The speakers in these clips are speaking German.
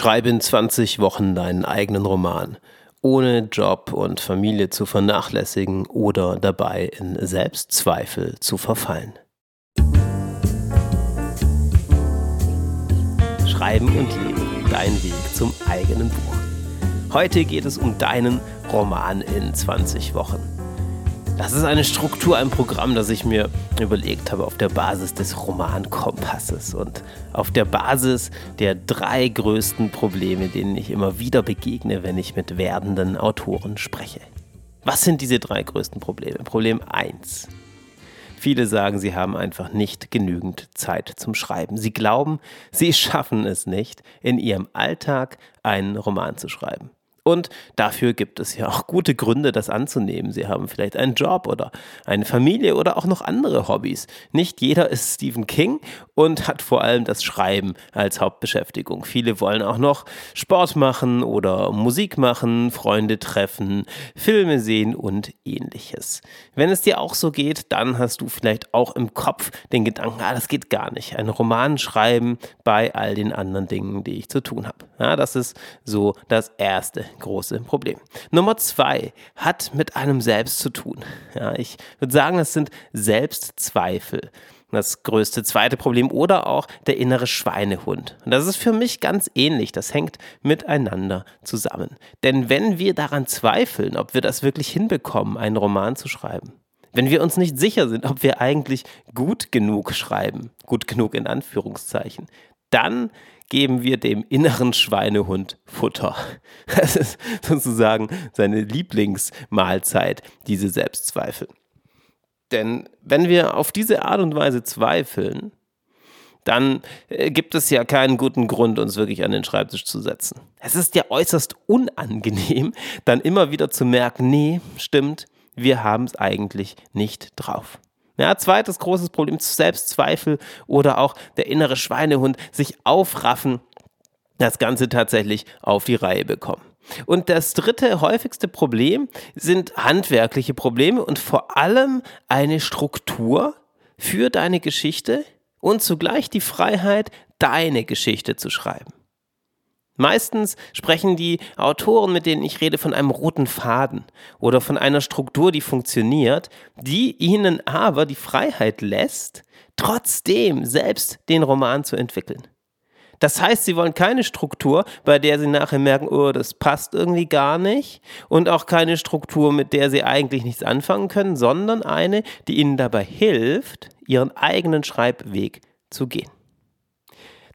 Schreibe in 20 Wochen deinen eigenen Roman, ohne Job und Familie zu vernachlässigen oder dabei in Selbstzweifel zu verfallen. Schreiben und Leben, dein Weg zum eigenen Buch. Heute geht es um deinen Roman in 20 Wochen. Das ist eine Struktur, ein Programm, das ich mir überlegt habe auf der Basis des Romankompasses und auf der Basis der drei größten Probleme, denen ich immer wieder begegne, wenn ich mit werdenden Autoren spreche. Was sind diese drei größten Probleme? Problem 1. Viele sagen, sie haben einfach nicht genügend Zeit zum Schreiben. Sie glauben, sie schaffen es nicht, in ihrem Alltag einen Roman zu schreiben. Und dafür gibt es ja auch gute Gründe, das anzunehmen. Sie haben vielleicht einen Job oder eine Familie oder auch noch andere Hobbys. Nicht jeder ist Stephen King und hat vor allem das Schreiben als Hauptbeschäftigung. Viele wollen auch noch Sport machen oder Musik machen, Freunde treffen, Filme sehen und ähnliches. Wenn es dir auch so geht, dann hast du vielleicht auch im Kopf den Gedanken, ah, das geht gar nicht. Einen Roman schreiben bei all den anderen Dingen, die ich zu tun habe. Ja, das ist so das Erste große Problem. Nummer zwei hat mit einem selbst zu tun. Ja, ich würde sagen, das sind Selbstzweifel. Das größte zweite Problem oder auch der innere Schweinehund. Und das ist für mich ganz ähnlich. Das hängt miteinander zusammen. Denn wenn wir daran zweifeln, ob wir das wirklich hinbekommen, einen Roman zu schreiben, wenn wir uns nicht sicher sind, ob wir eigentlich gut genug schreiben, gut genug in Anführungszeichen, dann geben wir dem inneren Schweinehund Futter. Das ist sozusagen seine Lieblingsmahlzeit, diese Selbstzweifel. Denn wenn wir auf diese Art und Weise zweifeln, dann äh, gibt es ja keinen guten Grund, uns wirklich an den Schreibtisch zu setzen. Es ist ja äußerst unangenehm, dann immer wieder zu merken, nee, stimmt, wir haben es eigentlich nicht drauf. Ja, zweites großes Problem, Selbstzweifel oder auch der innere Schweinehund, sich aufraffen, das Ganze tatsächlich auf die Reihe bekommen. Und das dritte häufigste Problem sind handwerkliche Probleme und vor allem eine Struktur für deine Geschichte und zugleich die Freiheit, deine Geschichte zu schreiben. Meistens sprechen die Autoren, mit denen ich rede, von einem roten Faden oder von einer Struktur, die funktioniert, die ihnen aber die Freiheit lässt, trotzdem selbst den Roman zu entwickeln. Das heißt, sie wollen keine Struktur, bei der sie nachher merken, oh, das passt irgendwie gar nicht. Und auch keine Struktur, mit der sie eigentlich nichts anfangen können, sondern eine, die ihnen dabei hilft, ihren eigenen Schreibweg zu gehen.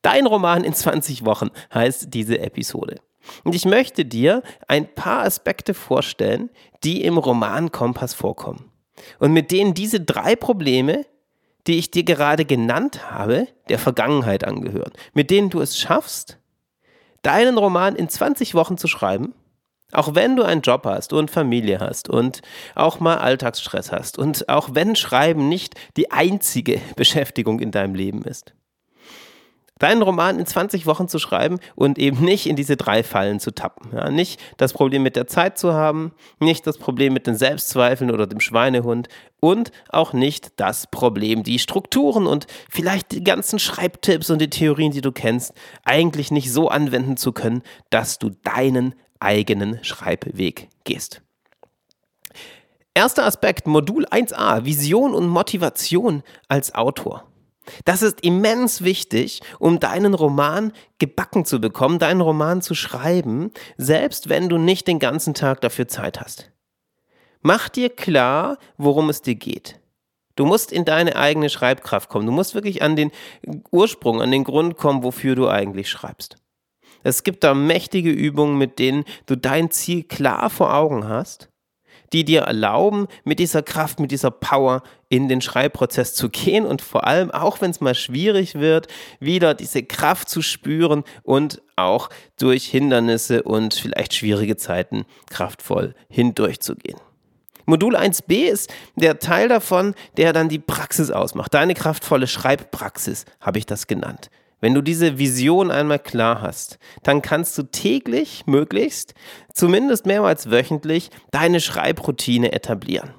Dein Roman in 20 Wochen heißt diese Episode. Und ich möchte dir ein paar Aspekte vorstellen, die im Roman Kompass vorkommen. Und mit denen diese drei Probleme, die ich dir gerade genannt habe, der Vergangenheit angehören. Mit denen du es schaffst, deinen Roman in 20 Wochen zu schreiben, auch wenn du einen Job hast und Familie hast und auch mal Alltagsstress hast und auch wenn Schreiben nicht die einzige Beschäftigung in deinem Leben ist deinen Roman in 20 Wochen zu schreiben und eben nicht in diese drei Fallen zu tappen. Ja, nicht das Problem mit der Zeit zu haben, nicht das Problem mit den Selbstzweifeln oder dem Schweinehund und auch nicht das Problem, die Strukturen und vielleicht die ganzen Schreibtipps und die Theorien, die du kennst, eigentlich nicht so anwenden zu können, dass du deinen eigenen Schreibweg gehst. Erster Aspekt, Modul 1a, Vision und Motivation als Autor. Das ist immens wichtig, um deinen Roman gebacken zu bekommen, deinen Roman zu schreiben, selbst wenn du nicht den ganzen Tag dafür Zeit hast. Mach dir klar, worum es dir geht. Du musst in deine eigene Schreibkraft kommen. Du musst wirklich an den Ursprung, an den Grund kommen, wofür du eigentlich schreibst. Es gibt da mächtige Übungen, mit denen du dein Ziel klar vor Augen hast die dir erlauben, mit dieser Kraft, mit dieser Power in den Schreibprozess zu gehen und vor allem, auch wenn es mal schwierig wird, wieder diese Kraft zu spüren und auch durch Hindernisse und vielleicht schwierige Zeiten kraftvoll hindurchzugehen. Modul 1b ist der Teil davon, der dann die Praxis ausmacht. Deine kraftvolle Schreibpraxis habe ich das genannt. Wenn du diese Vision einmal klar hast, dann kannst du täglich, möglichst, zumindest mehrmals wöchentlich, deine Schreibroutine etablieren.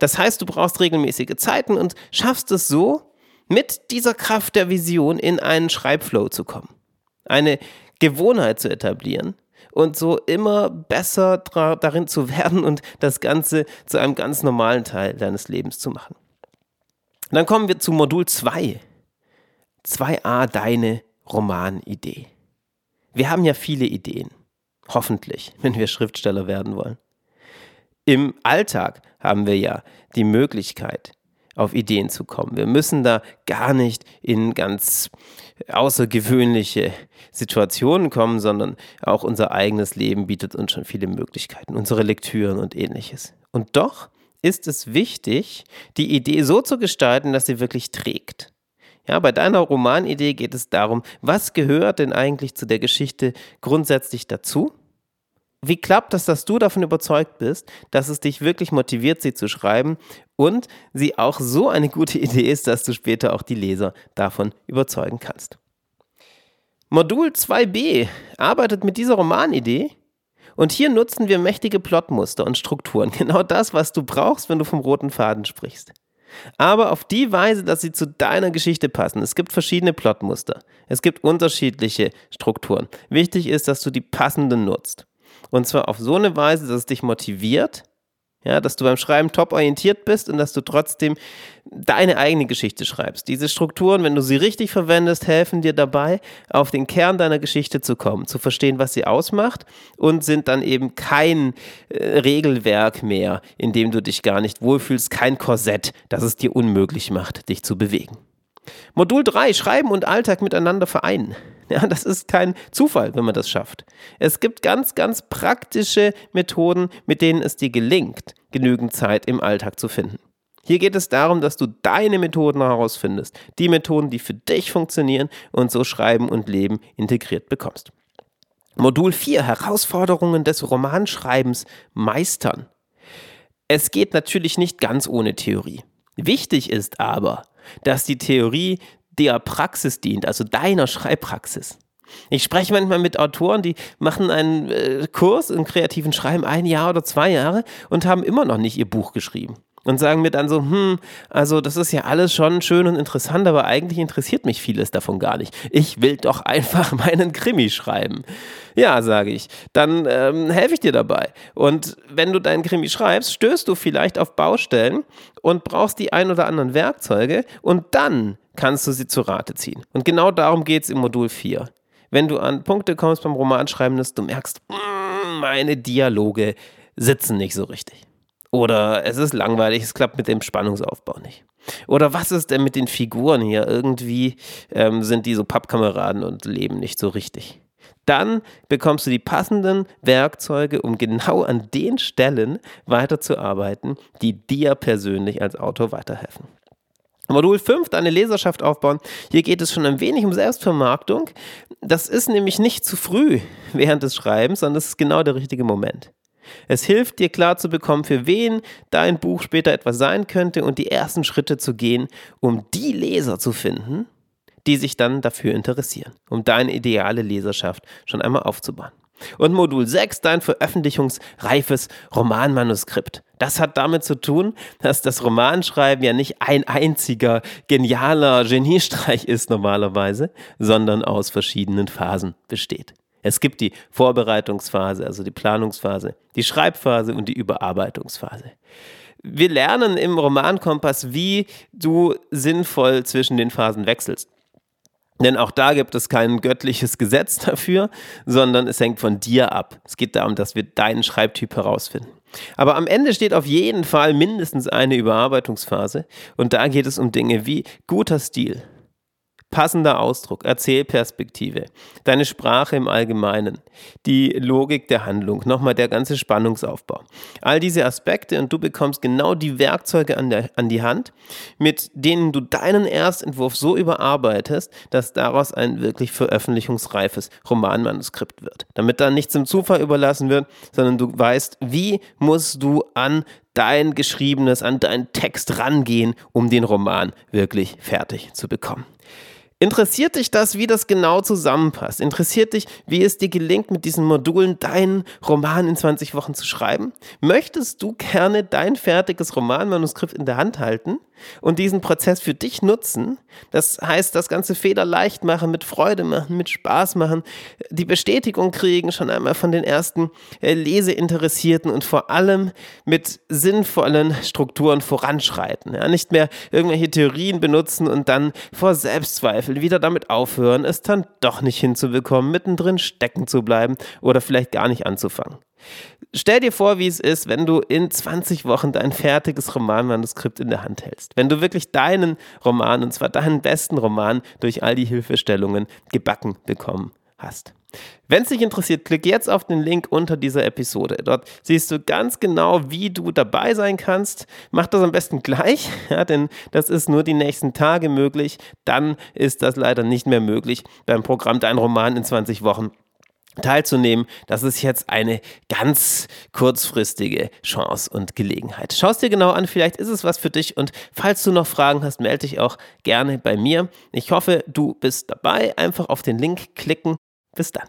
Das heißt, du brauchst regelmäßige Zeiten und schaffst es so, mit dieser Kraft der Vision in einen Schreibflow zu kommen. Eine Gewohnheit zu etablieren und so immer besser darin zu werden und das Ganze zu einem ganz normalen Teil deines Lebens zu machen. dann kommen wir zu Modul 2. 2a, deine Romanidee. Wir haben ja viele Ideen. Hoffentlich, wenn wir Schriftsteller werden wollen. Im Alltag haben wir ja die Möglichkeit, auf Ideen zu kommen. Wir müssen da gar nicht in ganz außergewöhnliche Situationen kommen, sondern auch unser eigenes Leben bietet uns schon viele Möglichkeiten, unsere Lektüren und ähnliches. Und doch ist es wichtig, die Idee so zu gestalten, dass sie wirklich trägt. Ja, bei deiner Romanidee geht es darum, was gehört denn eigentlich zu der Geschichte grundsätzlich dazu? Wie klappt das, dass du davon überzeugt bist, dass es dich wirklich motiviert, sie zu schreiben und sie auch so eine gute Idee ist, dass du später auch die Leser davon überzeugen kannst? Modul 2b arbeitet mit dieser Romanidee und hier nutzen wir mächtige Plotmuster und Strukturen. Genau das, was du brauchst, wenn du vom roten Faden sprichst. Aber auf die Weise, dass sie zu deiner Geschichte passen. Es gibt verschiedene Plotmuster. Es gibt unterschiedliche Strukturen. Wichtig ist, dass du die passenden nutzt. Und zwar auf so eine Weise, dass es dich motiviert, ja, dass du beim Schreiben top orientiert bist und dass du trotzdem deine eigene Geschichte schreibst. Diese Strukturen, wenn du sie richtig verwendest, helfen dir dabei, auf den Kern deiner Geschichte zu kommen, zu verstehen, was sie ausmacht und sind dann eben kein äh, Regelwerk mehr, in dem du dich gar nicht wohlfühlst, kein Korsett, das es dir unmöglich macht, dich zu bewegen. Modul 3, Schreiben und Alltag miteinander vereinen. Ja, das ist kein Zufall, wenn man das schafft. Es gibt ganz, ganz praktische Methoden, mit denen es dir gelingt, genügend Zeit im Alltag zu finden. Hier geht es darum, dass du deine Methoden herausfindest, die Methoden, die für dich funktionieren und so Schreiben und Leben integriert bekommst. Modul 4, Herausforderungen des Romanschreibens meistern. Es geht natürlich nicht ganz ohne Theorie. Wichtig ist aber, dass die Theorie der Praxis dient, also deiner Schreibpraxis. Ich spreche manchmal mit Autoren, die machen einen äh, Kurs im kreativen Schreiben ein Jahr oder zwei Jahre und haben immer noch nicht ihr Buch geschrieben. Und sagen mir dann so, hm, also das ist ja alles schon schön und interessant, aber eigentlich interessiert mich vieles davon gar nicht. Ich will doch einfach meinen Krimi schreiben. Ja, sage ich, dann ähm, helfe ich dir dabei. Und wenn du deinen Krimi schreibst, stößt du vielleicht auf Baustellen und brauchst die ein oder anderen Werkzeuge und dann kannst du sie zu Rate ziehen. Und genau darum geht es im Modul 4. Wenn du an Punkte kommst beim Romanschreiben, dass du merkst, mm, meine Dialoge sitzen nicht so richtig. Oder es ist langweilig, es klappt mit dem Spannungsaufbau nicht. Oder was ist denn mit den Figuren hier? Irgendwie ähm, sind die so Pappkameraden und leben nicht so richtig. Dann bekommst du die passenden Werkzeuge, um genau an den Stellen weiterzuarbeiten, die dir persönlich als Autor weiterhelfen. Modul 5, deine Leserschaft aufbauen. Hier geht es schon ein wenig um Selbstvermarktung. Das ist nämlich nicht zu früh während des Schreibens, sondern das ist genau der richtige Moment. Es hilft dir klar zu bekommen, für wen dein Buch später etwas sein könnte und die ersten Schritte zu gehen, um die Leser zu finden, die sich dann dafür interessieren, um deine ideale Leserschaft schon einmal aufzubauen. Und Modul 6, dein veröffentlichungsreifes Romanmanuskript. Das hat damit zu tun, dass das Romanschreiben ja nicht ein einziger genialer Geniestreich ist normalerweise, sondern aus verschiedenen Phasen besteht. Es gibt die Vorbereitungsphase, also die Planungsphase, die Schreibphase und die Überarbeitungsphase. Wir lernen im Romankompass, wie du sinnvoll zwischen den Phasen wechselst. Denn auch da gibt es kein göttliches Gesetz dafür, sondern es hängt von dir ab. Es geht darum, dass wir deinen Schreibtyp herausfinden. Aber am Ende steht auf jeden Fall mindestens eine Überarbeitungsphase und da geht es um Dinge wie guter Stil, passender Ausdruck, Erzählperspektive, deine Sprache im Allgemeinen, die Logik der Handlung, nochmal der ganze Spannungsaufbau. All diese Aspekte und du bekommst genau die Werkzeuge an, der, an die Hand, mit denen du deinen Erstentwurf so überarbeitest, dass daraus ein wirklich veröffentlichungsreifes Romanmanuskript wird. Damit dann nichts im Zufall überlassen wird, sondern du weißt, wie musst du an dein Geschriebenes, an deinen Text rangehen, um den Roman wirklich fertig zu bekommen. Interessiert dich das, wie das genau zusammenpasst? Interessiert dich, wie es dir gelingt, mit diesen Modulen deinen Roman in 20 Wochen zu schreiben? Möchtest du gerne dein fertiges Romanmanuskript in der Hand halten und diesen Prozess für dich nutzen? Das heißt, das ganze Fehler leicht machen, mit Freude machen, mit Spaß machen, die Bestätigung kriegen schon einmal von den ersten äh, Leseinteressierten und vor allem mit sinnvollen Strukturen voranschreiten. Ja, nicht mehr irgendwelche Theorien benutzen und dann vor Selbstzweifel Zweifel wieder damit aufhören, es dann doch nicht hinzubekommen, mittendrin stecken zu bleiben oder vielleicht gar nicht anzufangen. Stell dir vor, wie es ist, wenn du in 20 Wochen dein fertiges Romanmanuskript in der Hand hältst. Wenn du wirklich deinen Roman, und zwar deinen besten Roman, durch all die Hilfestellungen gebacken bekommen hast. Wenn es dich interessiert, klick jetzt auf den Link unter dieser Episode. Dort siehst du ganz genau, wie du dabei sein kannst. Mach das am besten gleich, ja, denn das ist nur die nächsten Tage möglich. Dann ist das leider nicht mehr möglich beim Programm Dein Roman in 20 Wochen teilzunehmen. Das ist jetzt eine ganz kurzfristige Chance und Gelegenheit. Schau es dir genau an, vielleicht ist es was für dich und falls du noch Fragen hast, melde dich auch gerne bei mir. Ich hoffe, du bist dabei. Einfach auf den Link klicken bis dann.